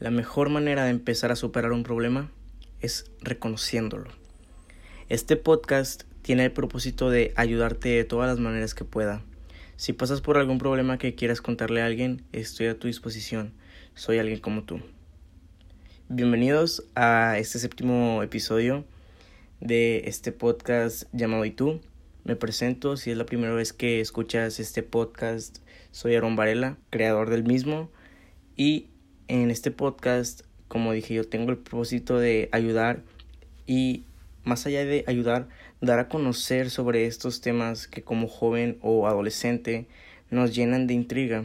La mejor manera de empezar a superar un problema es reconociéndolo. Este podcast tiene el propósito de ayudarte de todas las maneras que pueda. Si pasas por algún problema que quieras contarle a alguien, estoy a tu disposición. Soy alguien como tú. Bienvenidos a este séptimo episodio de este podcast llamado ¿Y tú? Me presento, si es la primera vez que escuchas este podcast, soy Aaron Varela, creador del mismo y en este podcast, como dije, yo tengo el propósito de ayudar y más allá de ayudar, dar a conocer sobre estos temas que como joven o adolescente nos llenan de intriga,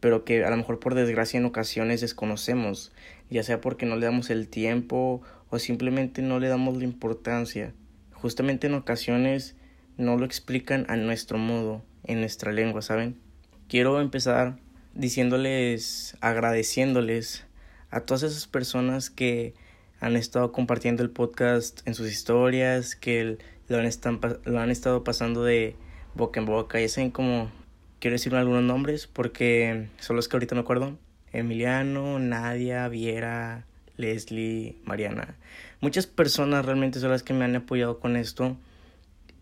pero que a lo mejor por desgracia en ocasiones desconocemos, ya sea porque no le damos el tiempo o simplemente no le damos la importancia. Justamente en ocasiones no lo explican a nuestro modo, en nuestra lengua, ¿saben? Quiero empezar diciéndoles, agradeciéndoles a todas esas personas que han estado compartiendo el podcast en sus historias, que lo han, lo han estado pasando de boca en boca. Ya saben como, quiero decir algunos nombres porque son los que ahorita me acuerdo. Emiliano, Nadia, Viera, Leslie, Mariana. Muchas personas realmente son las que me han apoyado con esto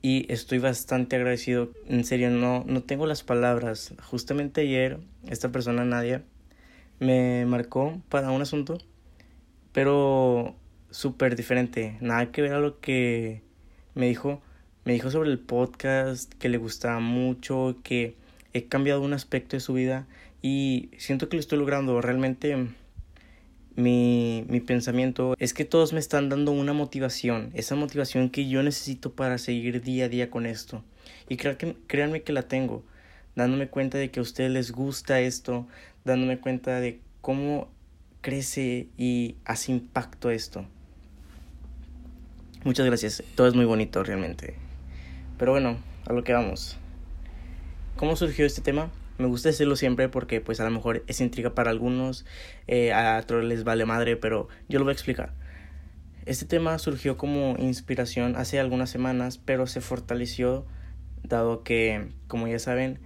y estoy bastante agradecido. En serio, no, no tengo las palabras. Justamente ayer, esta persona, Nadia, me marcó para un asunto, pero súper diferente. Nada que ver a lo que me dijo. Me dijo sobre el podcast, que le gustaba mucho, que he cambiado un aspecto de su vida y siento que lo estoy logrando. Realmente mi, mi pensamiento es que todos me están dando una motivación, esa motivación que yo necesito para seguir día a día con esto. Y que, créanme que la tengo, dándome cuenta de que a ustedes les gusta esto, dándome cuenta de cómo crece y hace impacto esto. Muchas gracias, todo es muy bonito realmente. Pero bueno, a lo que vamos. ¿Cómo surgió este tema? Me gusta decirlo siempre porque pues a lo mejor es intriga para algunos, eh, a otros les vale madre, pero yo lo voy a explicar. Este tema surgió como inspiración hace algunas semanas, pero se fortaleció dado que, como ya saben,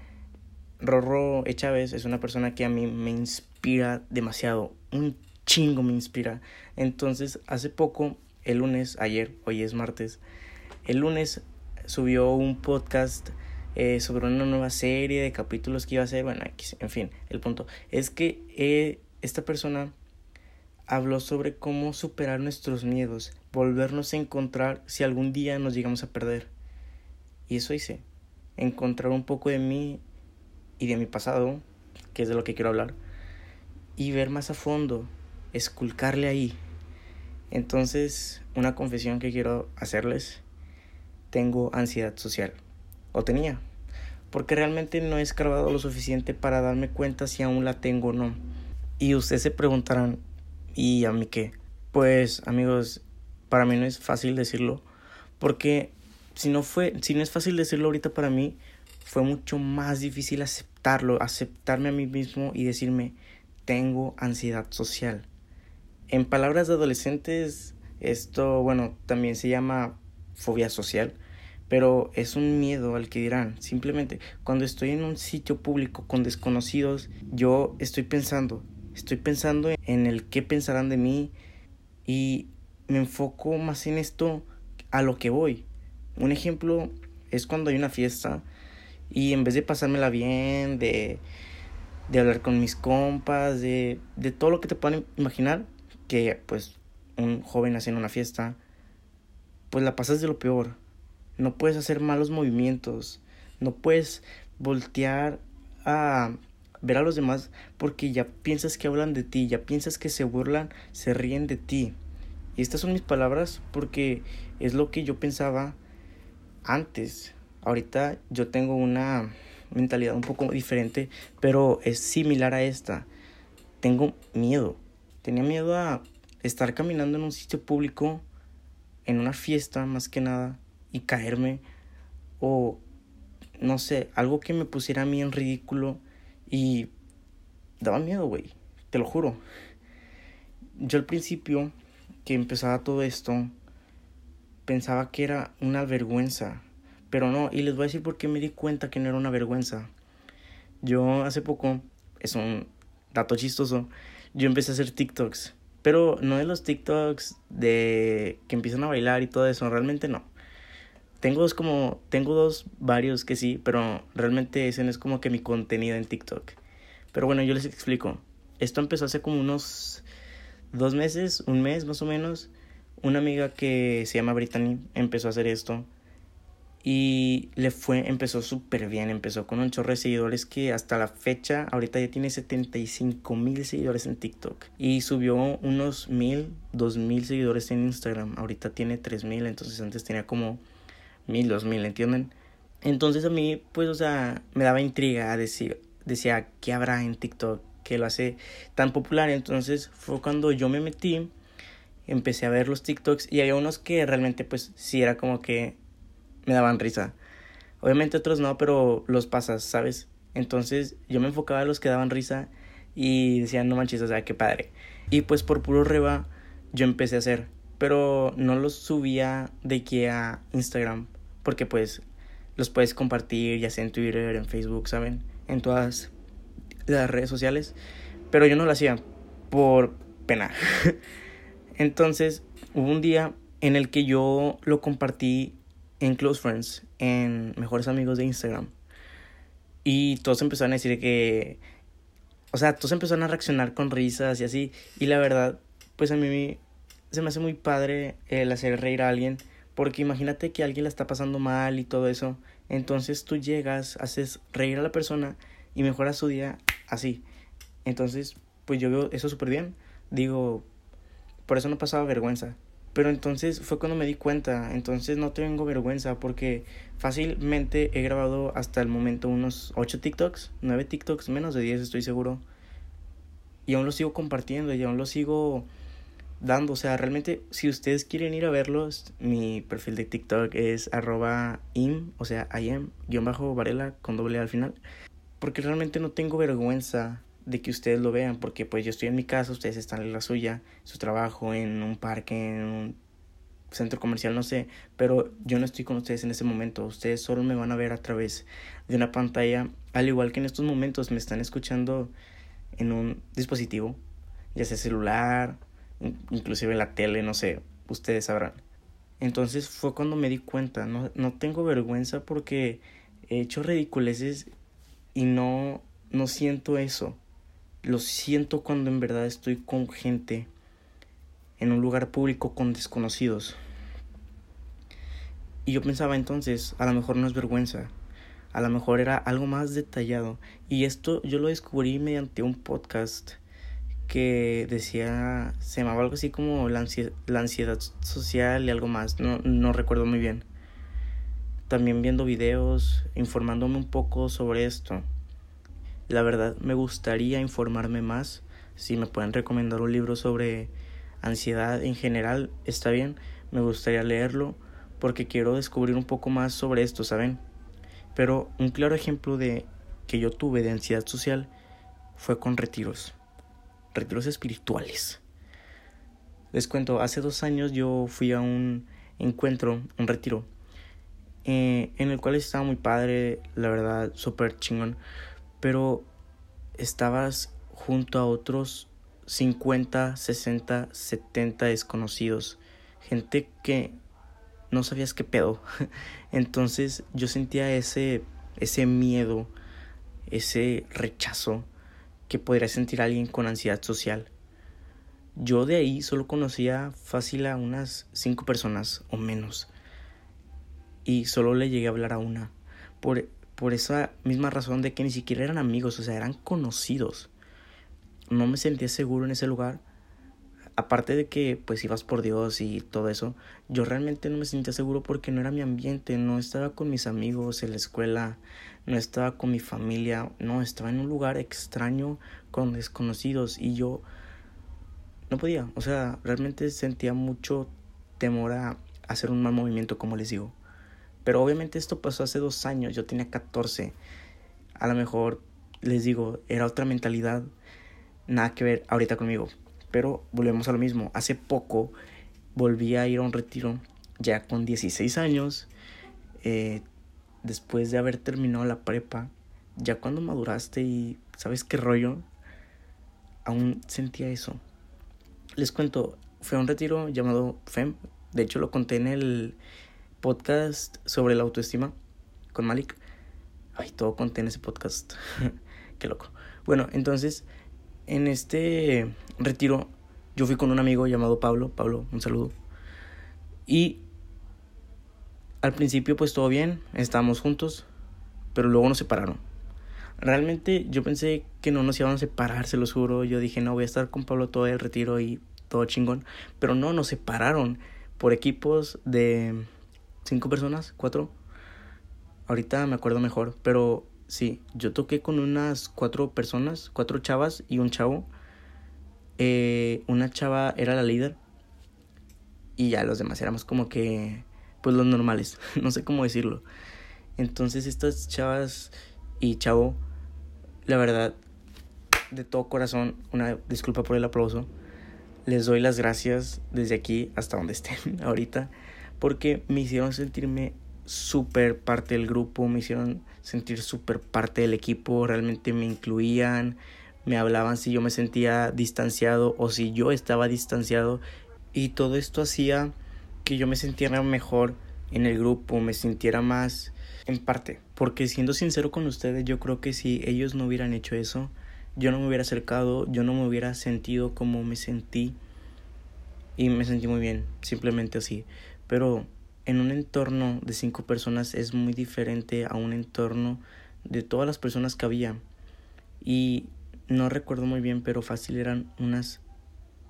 Rorro Chávez es una persona que a mí me inspira demasiado, un chingo me inspira. Entonces, hace poco, el lunes, ayer, hoy es martes, el lunes subió un podcast eh, sobre una nueva serie de capítulos que iba a hacer, bueno, en fin, el punto es que eh, esta persona habló sobre cómo superar nuestros miedos, volvernos a encontrar si algún día nos llegamos a perder. Y eso hice, encontrar un poco de mí y de mi pasado, que es de lo que quiero hablar, y ver más a fondo, esculcarle ahí. Entonces, una confesión que quiero hacerles, tengo ansiedad social, o tenía, porque realmente no he escarbado lo suficiente para darme cuenta si aún la tengo o no. Y ustedes se preguntarán, ¿y a mí qué? Pues amigos, para mí no es fácil decirlo, porque si no fue, si no es fácil decirlo ahorita para mí, fue mucho más difícil aceptarlo, aceptarme a mí mismo y decirme, tengo ansiedad social. En palabras de adolescentes, esto, bueno, también se llama fobia social pero es un miedo al que dirán. Simplemente cuando estoy en un sitio público con desconocidos, yo estoy pensando, estoy pensando en el qué pensarán de mí y me enfoco más en esto a lo que voy. Un ejemplo es cuando hay una fiesta y en vez de pasármela bien, de, de hablar con mis compas, de, de todo lo que te puedan imaginar, que pues un joven hace en una fiesta, pues la pasas de lo peor no puedes hacer malos movimientos, no puedes voltear a ver a los demás porque ya piensas que hablan de ti, ya piensas que se burlan, se ríen de ti. Y estas son mis palabras porque es lo que yo pensaba antes. Ahorita yo tengo una mentalidad un poco diferente, pero es similar a esta. Tengo miedo. Tenía miedo a estar caminando en un sitio público, en una fiesta más que nada, y caerme o no sé, algo que me pusiera a mí en ridículo y daba miedo, güey, te lo juro. Yo al principio que empezaba todo esto pensaba que era una vergüenza, pero no, y les voy a decir por qué me di cuenta que no era una vergüenza. Yo hace poco, es un dato chistoso, yo empecé a hacer TikToks. Pero no de los TikToks de que empiezan a bailar y todo eso, realmente no. Tengo dos como, tengo dos varios que sí, pero realmente ese no es como que mi contenido en TikTok. Pero bueno, yo les explico. Esto empezó hace como unos dos meses, un mes más o menos. Una amiga que se llama Brittany empezó a hacer esto y le fue, empezó súper bien, empezó con un chorro de seguidores que hasta la fecha, ahorita ya tiene 75 mil seguidores en TikTok. Y subió unos mil, dos mil seguidores en Instagram, ahorita tiene tres mil, entonces antes tenía como mil, dos mil, ¿entienden? Entonces a mí, pues, o sea, me daba intriga decir, decía, ¿qué habrá en TikTok que lo hace tan popular? Entonces fue cuando yo me metí, empecé a ver los TikToks y había unos que realmente, pues, sí era como que me daban risa. Obviamente otros no, pero los pasas, ¿sabes? Entonces yo me enfocaba en los que daban risa y decían, no manches, o sea, qué padre. Y pues por puro reba yo empecé a hacer, pero no los subía de que a Instagram, porque pues los puedes compartir ya sea en Twitter, en Facebook, ¿saben? En todas las redes sociales, pero yo no lo hacía por pena. Entonces hubo un día en el que yo lo compartí en Close Friends, en Mejores Amigos de Instagram. Y todos empezaron a decir que... O sea, todos empezaron a reaccionar con risas y así. Y la verdad, pues a mí se me hace muy padre el hacer reír a alguien. Porque imagínate que alguien la está pasando mal y todo eso. Entonces tú llegas, haces reír a la persona y mejoras su día así. Entonces, pues yo veo eso súper bien. Digo, por eso no pasaba vergüenza. Pero entonces fue cuando me di cuenta, entonces no tengo vergüenza porque fácilmente he grabado hasta el momento unos 8 TikToks, 9 TikToks, menos de 10 estoy seguro. Y aún los sigo compartiendo y aún los sigo dando. O sea, realmente si ustedes quieren ir a verlos, mi perfil de TikTok es arroba im, o sea, im, guion bajo varela con doble al final. Porque realmente no tengo vergüenza de que ustedes lo vean, porque pues yo estoy en mi casa, ustedes están en la suya, su trabajo, en un parque, en un centro comercial, no sé, pero yo no estoy con ustedes en ese momento, ustedes solo me van a ver a través de una pantalla, al igual que en estos momentos me están escuchando en un dispositivo, ya sea celular, inclusive la tele, no sé, ustedes sabrán. Entonces fue cuando me di cuenta, no, no tengo vergüenza porque he hecho ridiculeces y no, no siento eso. Lo siento cuando en verdad estoy con gente en un lugar público con desconocidos. Y yo pensaba entonces, a lo mejor no es vergüenza, a lo mejor era algo más detallado. Y esto yo lo descubrí mediante un podcast que decía, se llamaba algo así como la ansiedad, la ansiedad social y algo más, no, no recuerdo muy bien. También viendo videos, informándome un poco sobre esto. La verdad me gustaría informarme más. Si me pueden recomendar un libro sobre ansiedad en general, está bien. Me gustaría leerlo porque quiero descubrir un poco más sobre esto, ¿saben? Pero un claro ejemplo de que yo tuve de ansiedad social fue con retiros. Retiros espirituales. Les cuento, hace dos años yo fui a un encuentro, un retiro, eh, en el cual estaba muy padre, la verdad, súper chingón pero estabas junto a otros 50, 60, 70 desconocidos, gente que no sabías qué pedo. Entonces yo sentía ese ese miedo, ese rechazo que podría sentir alguien con ansiedad social. Yo de ahí solo conocía fácil a unas cinco personas o menos. Y solo le llegué a hablar a una. Por, por esa misma razón de que ni siquiera eran amigos, o sea, eran conocidos. No me sentía seguro en ese lugar. Aparte de que pues ibas por Dios y todo eso, yo realmente no me sentía seguro porque no era mi ambiente, no estaba con mis amigos en la escuela, no estaba con mi familia, no, estaba en un lugar extraño con desconocidos y yo no podía, o sea, realmente sentía mucho temor a hacer un mal movimiento, como les digo. Pero obviamente esto pasó hace dos años, yo tenía 14. A lo mejor, les digo, era otra mentalidad, nada que ver ahorita conmigo. Pero volvemos a lo mismo, hace poco volví a ir a un retiro, ya con 16 años, eh, después de haber terminado la prepa, ya cuando maduraste y sabes qué rollo, aún sentía eso. Les cuento, fue un retiro llamado FEM. De hecho, lo conté en el podcast sobre la autoestima con Malik. Ay, todo conté en ese podcast. Qué loco. Bueno, entonces, en este retiro, yo fui con un amigo llamado Pablo. Pablo, un saludo. Y al principio, pues todo bien, estábamos juntos, pero luego nos separaron. Realmente yo pensé que no nos iban a separar, se lo juro. Yo dije, no, voy a estar con Pablo todo el retiro y todo chingón. Pero no, nos separaron por equipos de cinco personas, cuatro. Ahorita me acuerdo mejor, pero sí, yo toqué con unas cuatro personas, cuatro chavas y un chavo. Eh, una chava era la líder y ya los demás éramos como que, pues los normales, no sé cómo decirlo. Entonces estas chavas y chavo la verdad, de todo corazón, una disculpa por el aplauso. Les doy las gracias desde aquí hasta donde estén ahorita, porque me hicieron sentirme súper parte del grupo, me hicieron sentir súper parte del equipo, realmente me incluían, me hablaban si yo me sentía distanciado o si yo estaba distanciado. Y todo esto hacía que yo me sintiera mejor en el grupo, me sintiera más en parte, porque siendo sincero con ustedes, yo creo que si ellos no hubieran hecho eso, yo no me hubiera acercado, yo no me hubiera sentido como me sentí. Y me sentí muy bien, simplemente así. Pero en un entorno de cinco personas es muy diferente a un entorno de todas las personas que había. Y no recuerdo muy bien, pero fácil eran unas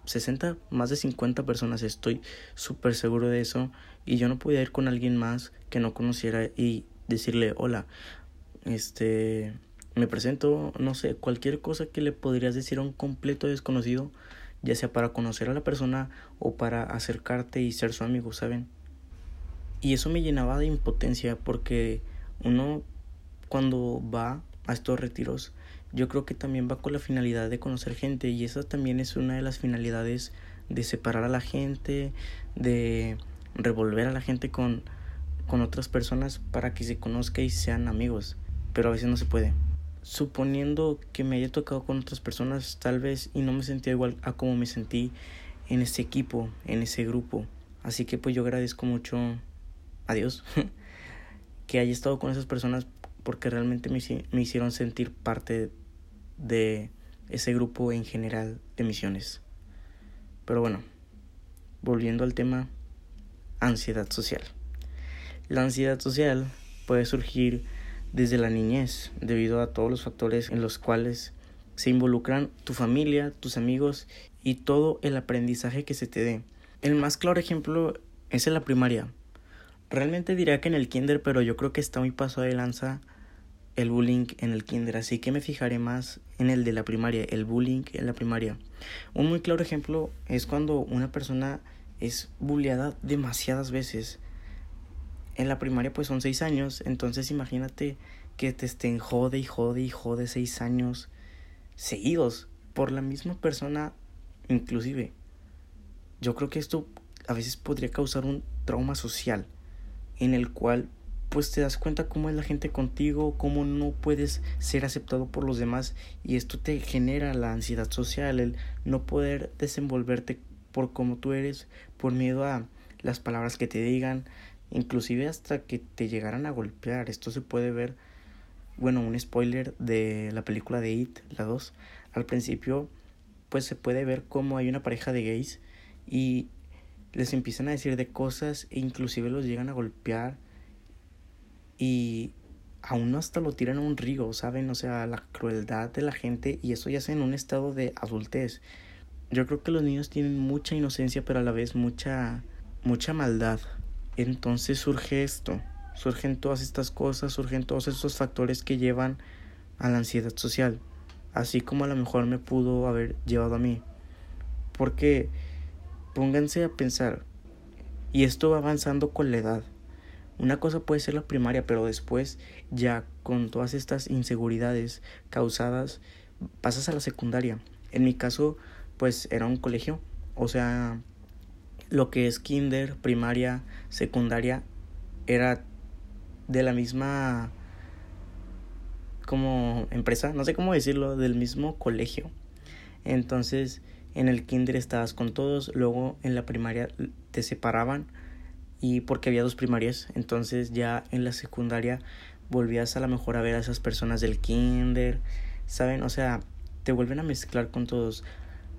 60, más de 50 personas, estoy súper seguro de eso. Y yo no podía ir con alguien más que no conociera y decirle hola, este, me presento, no sé, cualquier cosa que le podrías decir a un completo desconocido, ya sea para conocer a la persona o para acercarte y ser su amigo, ¿saben? Y eso me llenaba de impotencia porque uno cuando va a estos retiros, yo creo que también va con la finalidad de conocer gente y esa también es una de las finalidades de separar a la gente, de revolver a la gente con con otras personas para que se conozca y sean amigos, pero a veces no se puede. Suponiendo que me haya tocado con otras personas, tal vez y no me sentía igual a como me sentí en ese equipo, en ese grupo. Así que pues yo agradezco mucho a Dios que haya estado con esas personas porque realmente me, me hicieron sentir parte de ese grupo en general de misiones. Pero bueno, volviendo al tema, ansiedad social. La ansiedad social puede surgir desde la niñez debido a todos los factores en los cuales se involucran tu familia, tus amigos y todo el aprendizaje que se te dé. El más claro ejemplo es en la primaria. Realmente diría que en el kinder, pero yo creo que está muy paso de lanza el bullying en el kinder, así que me fijaré más en el de la primaria, el bullying en la primaria. Un muy claro ejemplo es cuando una persona es bulleada demasiadas veces en la primaria pues son seis años, entonces imagínate que te estén jode y jode y jode seis años seguidos por la misma persona inclusive. Yo creo que esto a veces podría causar un trauma social en el cual pues te das cuenta cómo es la gente contigo, cómo no puedes ser aceptado por los demás y esto te genera la ansiedad social, el no poder desenvolverte por como tú eres, por miedo a las palabras que te digan, inclusive hasta que te llegaran a golpear. Esto se puede ver, bueno, un spoiler de la película de It, la 2. Al principio, pues se puede ver cómo hay una pareja de gays y les empiezan a decir de cosas e inclusive los llegan a golpear y aún hasta lo tiran a un río, ¿saben? O sea, la crueldad de la gente y eso ya es en un estado de adultez. Yo creo que los niños tienen mucha inocencia, pero a la vez mucha mucha maldad. Entonces surge esto, surgen todas estas cosas, surgen todos estos factores que llevan a la ansiedad social, así como a lo mejor me pudo haber llevado a mí. Porque pónganse a pensar, y esto va avanzando con la edad. Una cosa puede ser la primaria, pero después ya con todas estas inseguridades causadas pasas a la secundaria. En mi caso, pues era un colegio, o sea, lo que es kinder, primaria, secundaria, era de la misma como empresa, no sé cómo decirlo, del mismo colegio. Entonces, en el kinder estabas con todos, luego en la primaria te separaban y porque había dos primarias, entonces ya en la secundaria volvías a lo mejor a ver a esas personas del kinder, ¿saben? O sea, te vuelven a mezclar con todos.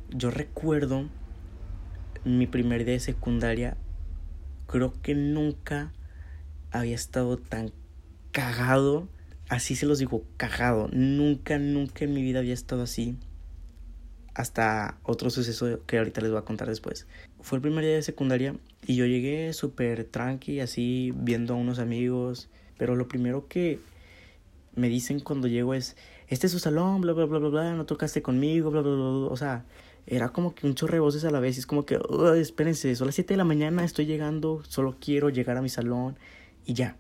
Yo recuerdo mi primer día de secundaria, creo que nunca había estado tan cagado, así se los digo, cagado. Nunca, nunca en mi vida había estado así. Hasta otro suceso que ahorita les voy a contar después. Fue el primer día de secundaria y yo llegué súper tranqui, así viendo a unos amigos. Pero lo primero que me dicen cuando llego es, este es su salón, bla, bla, bla, bla, bla, no tocaste conmigo, bla, bla, bla, bla. O sea, era como que un chorre de voces a la vez. Y es como que, espérense, son las 7 de la mañana, estoy llegando, solo quiero llegar a mi salón y ya.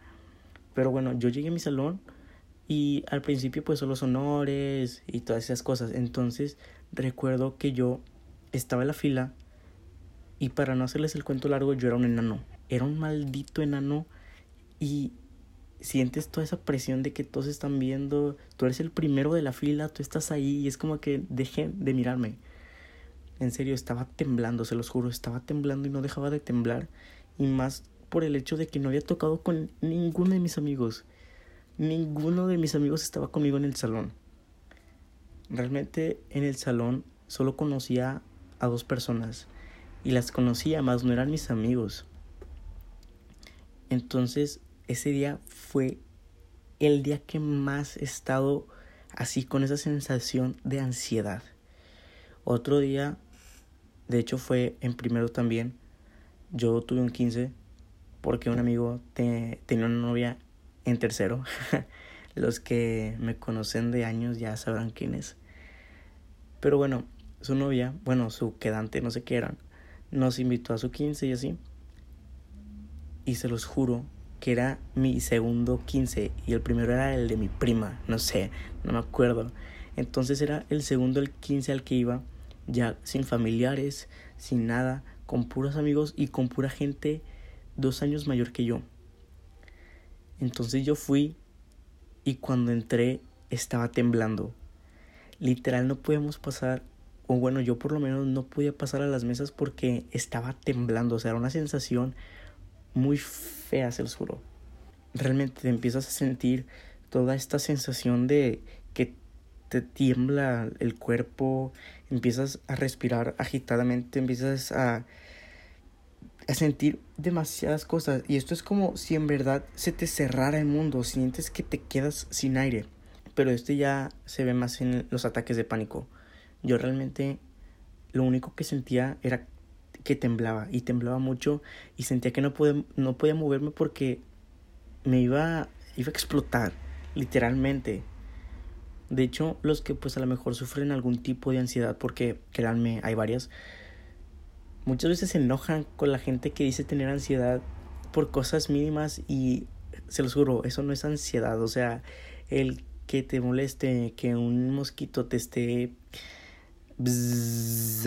Pero bueno, yo llegué a mi salón y al principio pues son los honores y todas esas cosas. Entonces recuerdo que yo estaba en la fila y para no hacerles el cuento largo yo era un enano. Era un maldito enano y sientes toda esa presión de que todos están viendo, tú eres el primero de la fila, tú estás ahí y es como que dejen de mirarme. En serio, estaba temblando, se los juro, estaba temblando y no dejaba de temblar. Y más por el hecho de que no había tocado con ninguno de mis amigos. Ninguno de mis amigos estaba conmigo en el salón. Realmente en el salón solo conocía a dos personas. Y las conocía, más no eran mis amigos. Entonces, ese día fue el día que más he estado así con esa sensación de ansiedad. Otro día de hecho fue en primero también. Yo tuve un 15 porque un amigo tenía una novia en tercero. Los que me conocen de años ya sabrán quién es. Pero bueno, su novia, bueno, su quedante, no sé qué eran, nos invitó a su 15 y así. Y se los juro que era mi segundo 15 y el primero era el de mi prima, no sé, no me acuerdo. Entonces era el segundo el 15 al que iba ya sin familiares, sin nada, con puros amigos y con pura gente dos años mayor que yo. Entonces yo fui y cuando entré estaba temblando. Literal no podíamos pasar, o bueno, yo por lo menos no podía pasar a las mesas porque estaba temblando. O sea, era una sensación muy fea, se los juro. Realmente te empiezas a sentir toda esta sensación de que te tiembla el cuerpo, empiezas a respirar agitadamente, empiezas a, a sentir demasiadas cosas. Y esto es como si en verdad se te cerrara el mundo, sientes que te quedas sin aire. Pero esto ya se ve más en los ataques de pánico. Yo realmente lo único que sentía era que temblaba y temblaba mucho y sentía que no podía, no podía moverme porque me iba, iba a explotar, literalmente. De hecho, los que pues a lo mejor sufren algún tipo de ansiedad, porque créanme, hay varias, muchas veces se enojan con la gente que dice tener ansiedad por cosas mínimas y se los juro, eso no es ansiedad, o sea, el que te moleste, que un mosquito te esté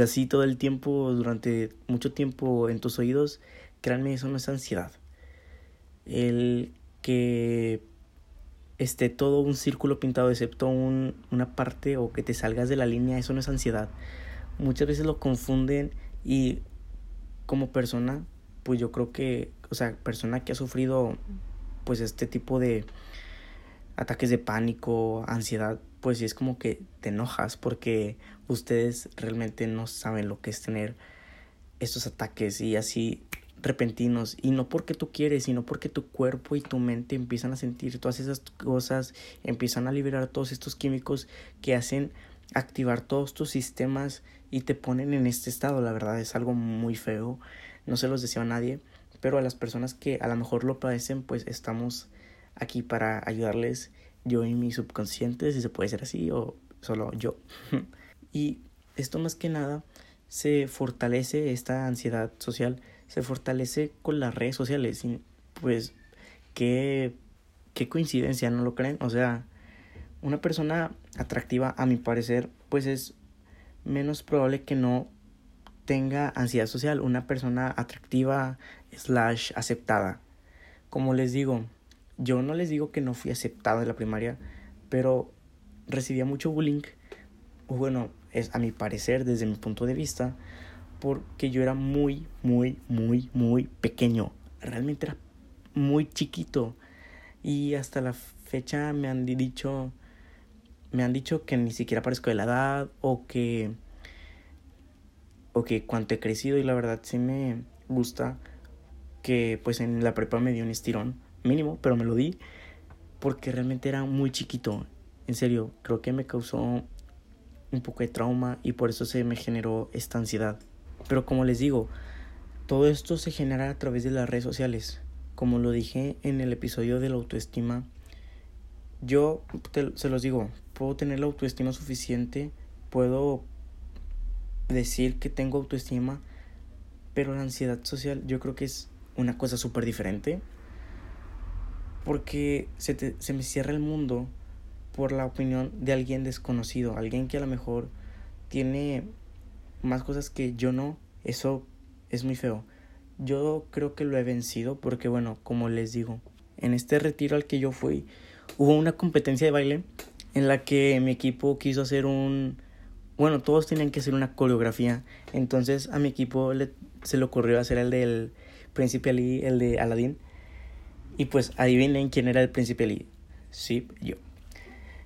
así todo el tiempo, durante mucho tiempo en tus oídos, créanme, eso no es ansiedad. El que esté todo un círculo pintado excepto un, una parte o que te salgas de la línea, eso no es ansiedad. Muchas veces lo confunden y como persona, pues yo creo que, o sea, persona que ha sufrido pues este tipo de ataques de pánico, ansiedad, pues sí es como que te enojas porque ustedes realmente no saben lo que es tener estos ataques y así repentinos. Y no porque tú quieres, sino porque tu cuerpo y tu mente empiezan a sentir todas esas cosas, empiezan a liberar todos estos químicos que hacen activar todos tus sistemas y te ponen en este estado, la verdad es algo muy feo, no se los deseo a nadie, pero a las personas que a lo mejor lo padecen, pues estamos aquí para ayudarles, yo y mi subconsciente, si se puede ser así, o solo yo. y esto más que nada se fortalece esta ansiedad social se fortalece con las redes sociales. Y pues, qué, qué coincidencia, ¿no lo creen? O sea, una persona atractiva, a mi parecer, pues es menos probable que no tenga ansiedad social. Una persona atractiva slash aceptada. Como les digo, yo no les digo que no fui aceptado en la primaria, pero recibía mucho bullying. Bueno, es a mi parecer, desde mi punto de vista, porque yo era muy, muy, muy, muy pequeño. Realmente era muy chiquito. Y hasta la fecha me han dicho, me han dicho que ni siquiera parezco de la edad o que, o que cuánto he crecido y la verdad sí me gusta que pues en la prepa me dio un estirón mínimo, pero me lo di porque realmente era muy chiquito. En serio, creo que me causó un poco de trauma y por eso se me generó esta ansiedad. Pero como les digo, todo esto se genera a través de las redes sociales. Como lo dije en el episodio de la autoestima, yo se los digo, puedo tener la autoestima suficiente, puedo decir que tengo autoestima, pero la ansiedad social yo creo que es una cosa súper diferente. Porque se, se me cierra el mundo por la opinión de alguien desconocido, alguien que a lo mejor tiene más cosas que yo no, eso es muy feo. Yo creo que lo he vencido porque bueno, como les digo, en este retiro al que yo fui hubo una competencia de baile en la que mi equipo quiso hacer un bueno, todos tenían que hacer una coreografía, entonces a mi equipo se le ocurrió hacer el del príncipe Ali, el de Aladdin. Y pues adivinen quién era el príncipe Ali. Sí, yo.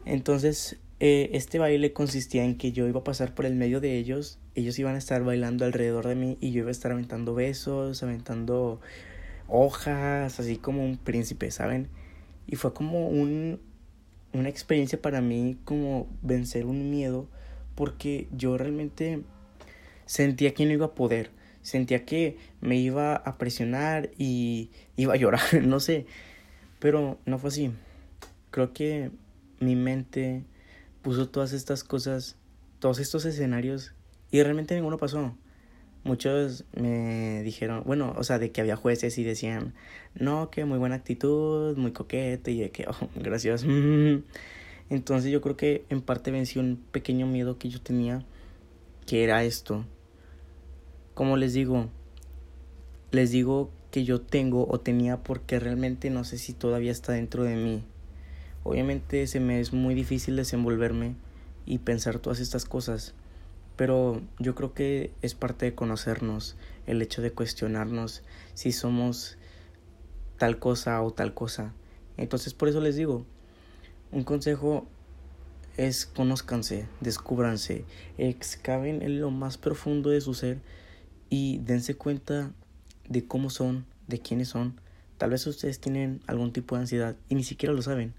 Entonces, eh, este baile consistía en que yo iba a pasar por el medio de ellos, ellos iban a estar bailando alrededor de mí y yo iba a estar aventando besos, aventando hojas, así como un príncipe, ¿saben? Y fue como un, una experiencia para mí como vencer un miedo porque yo realmente sentía que no iba a poder, sentía que me iba a presionar y iba a llorar, no sé, pero no fue así. Creo que mi mente puso todas estas cosas, todos estos escenarios y realmente ninguno pasó. Muchos me dijeron, bueno, o sea, de que había jueces y decían, no, que muy buena actitud, muy coquete y de que, oh, gracias. Entonces yo creo que en parte vencí un pequeño miedo que yo tenía, que era esto. Como les digo, les digo que yo tengo o tenía porque realmente no sé si todavía está dentro de mí. Obviamente se me es muy difícil desenvolverme y pensar todas estas cosas, pero yo creo que es parte de conocernos, el hecho de cuestionarnos si somos tal cosa o tal cosa. Entonces por eso les digo, un consejo es conózcanse, descúbranse, excaven en lo más profundo de su ser y dense cuenta de cómo son, de quiénes son. Tal vez ustedes tienen algún tipo de ansiedad y ni siquiera lo saben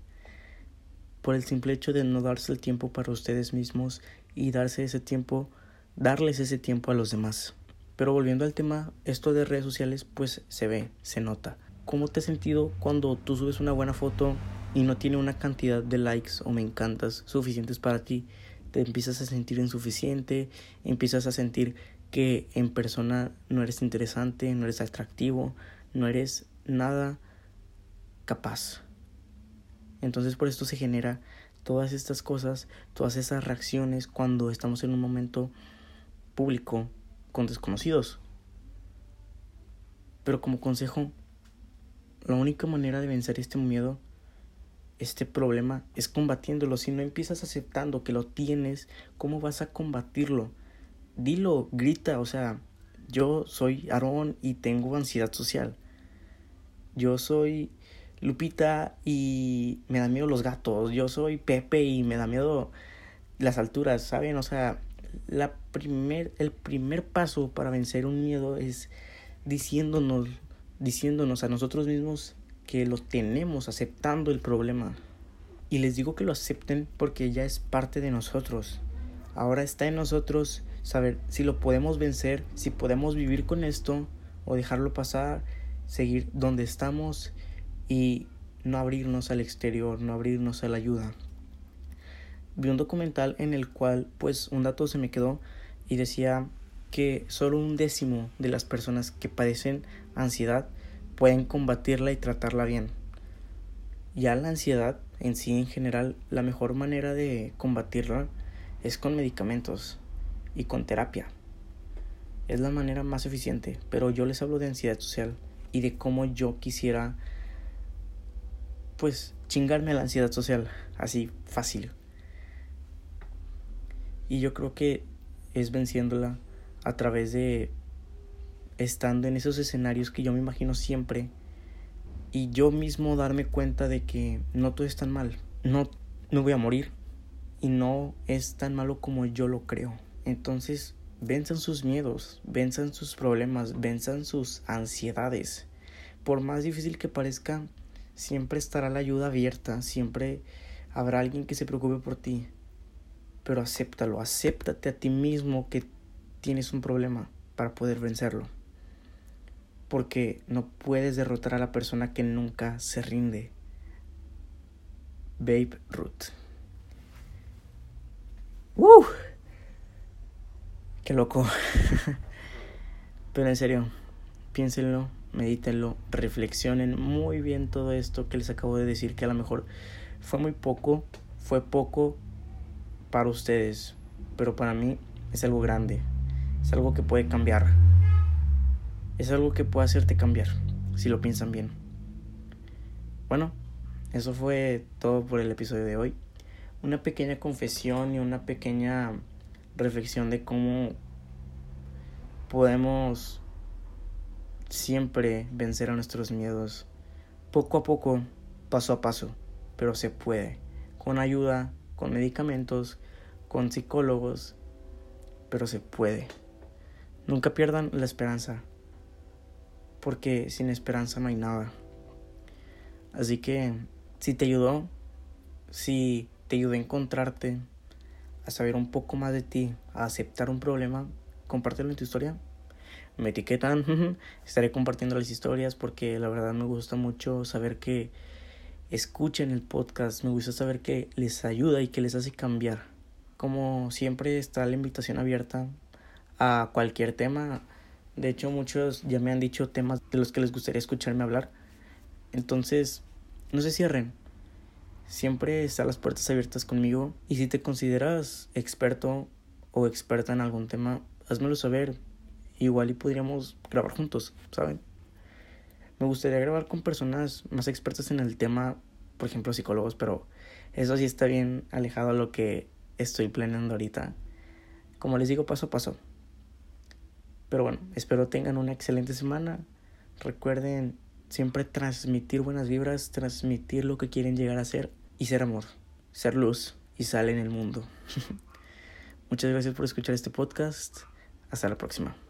por el simple hecho de no darse el tiempo para ustedes mismos y darse ese tiempo, darles ese tiempo a los demás. Pero volviendo al tema, esto de redes sociales pues se ve, se nota. ¿Cómo te has sentido cuando tú subes una buena foto y no tiene una cantidad de likes o me encantas suficientes para ti? Te empiezas a sentir insuficiente, empiezas a sentir que en persona no eres interesante, no eres atractivo, no eres nada capaz. Entonces por esto se genera todas estas cosas, todas esas reacciones cuando estamos en un momento público con desconocidos. Pero como consejo, la única manera de vencer este miedo, este problema, es combatiéndolo. Si no empiezas aceptando que lo tienes, ¿cómo vas a combatirlo? Dilo, grita, o sea, yo soy Aarón y tengo ansiedad social. Yo soy Lupita y me da miedo los gatos. Yo soy Pepe y me da miedo las alturas, ¿saben? O sea, la primer, el primer paso para vencer un miedo es diciéndonos, diciéndonos a nosotros mismos que lo tenemos, aceptando el problema. Y les digo que lo acepten porque ya es parte de nosotros. Ahora está en nosotros saber si lo podemos vencer, si podemos vivir con esto o dejarlo pasar, seguir donde estamos y no abrirnos al exterior, no abrirnos a la ayuda. Vi un documental en el cual pues un dato se me quedó y decía que solo un décimo de las personas que padecen ansiedad pueden combatirla y tratarla bien. Ya la ansiedad en sí en general, la mejor manera de combatirla es con medicamentos y con terapia. Es la manera más eficiente, pero yo les hablo de ansiedad social y de cómo yo quisiera pues chingarme la ansiedad social, así fácil. Y yo creo que es venciéndola a través de estando en esos escenarios que yo me imagino siempre y yo mismo darme cuenta de que no todo es tan mal, no, no voy a morir y no es tan malo como yo lo creo. Entonces, venzan sus miedos, venzan sus problemas, venzan sus ansiedades. Por más difícil que parezca, siempre estará la ayuda abierta, siempre habrá alguien que se preocupe por ti. Pero acéptalo, acéptate a ti mismo que tienes un problema para poder vencerlo porque no puedes derrotar a la persona que nunca se rinde. Babe Ruth. ¡Uh! ¡Qué loco! Pero en serio, piénsenlo, medítenlo, reflexionen muy bien todo esto que les acabo de decir, que a lo mejor fue muy poco, fue poco para ustedes, pero para mí es algo grande, es algo que puede cambiar es algo que puede hacerte cambiar, si lo piensan bien. Bueno, eso fue todo por el episodio de hoy. Una pequeña confesión y una pequeña reflexión de cómo podemos siempre vencer a nuestros miedos, poco a poco, paso a paso, pero se puede, con ayuda, con medicamentos, con psicólogos, pero se puede. Nunca pierdan la esperanza, porque sin esperanza no hay nada. Así que si te ayudó, si te ayudó a encontrarte, a saber un poco más de ti, a aceptar un problema, compártelo en tu historia. Me etiquetan, estaré compartiendo las historias porque la verdad me gusta mucho saber que escuchen el podcast, me gusta saber que les ayuda y que les hace cambiar. Como siempre está la invitación abierta a cualquier tema, de hecho, muchos ya me han dicho temas de los que les gustaría escucharme hablar. Entonces, no se cierren. Siempre están las puertas abiertas conmigo. Y si te consideras experto o experta en algún tema, házmelo saber. Igual y podríamos grabar juntos, ¿saben? Me gustaría grabar con personas más expertas en el tema, por ejemplo, psicólogos, pero eso sí está bien alejado a lo que estoy planeando ahorita. Como les digo, paso a paso. Pero bueno, espero tengan una excelente semana. Recuerden siempre transmitir buenas vibras, transmitir lo que quieren llegar a ser y ser amor, ser luz y sal en el mundo. Muchas gracias por escuchar este podcast. Hasta la próxima.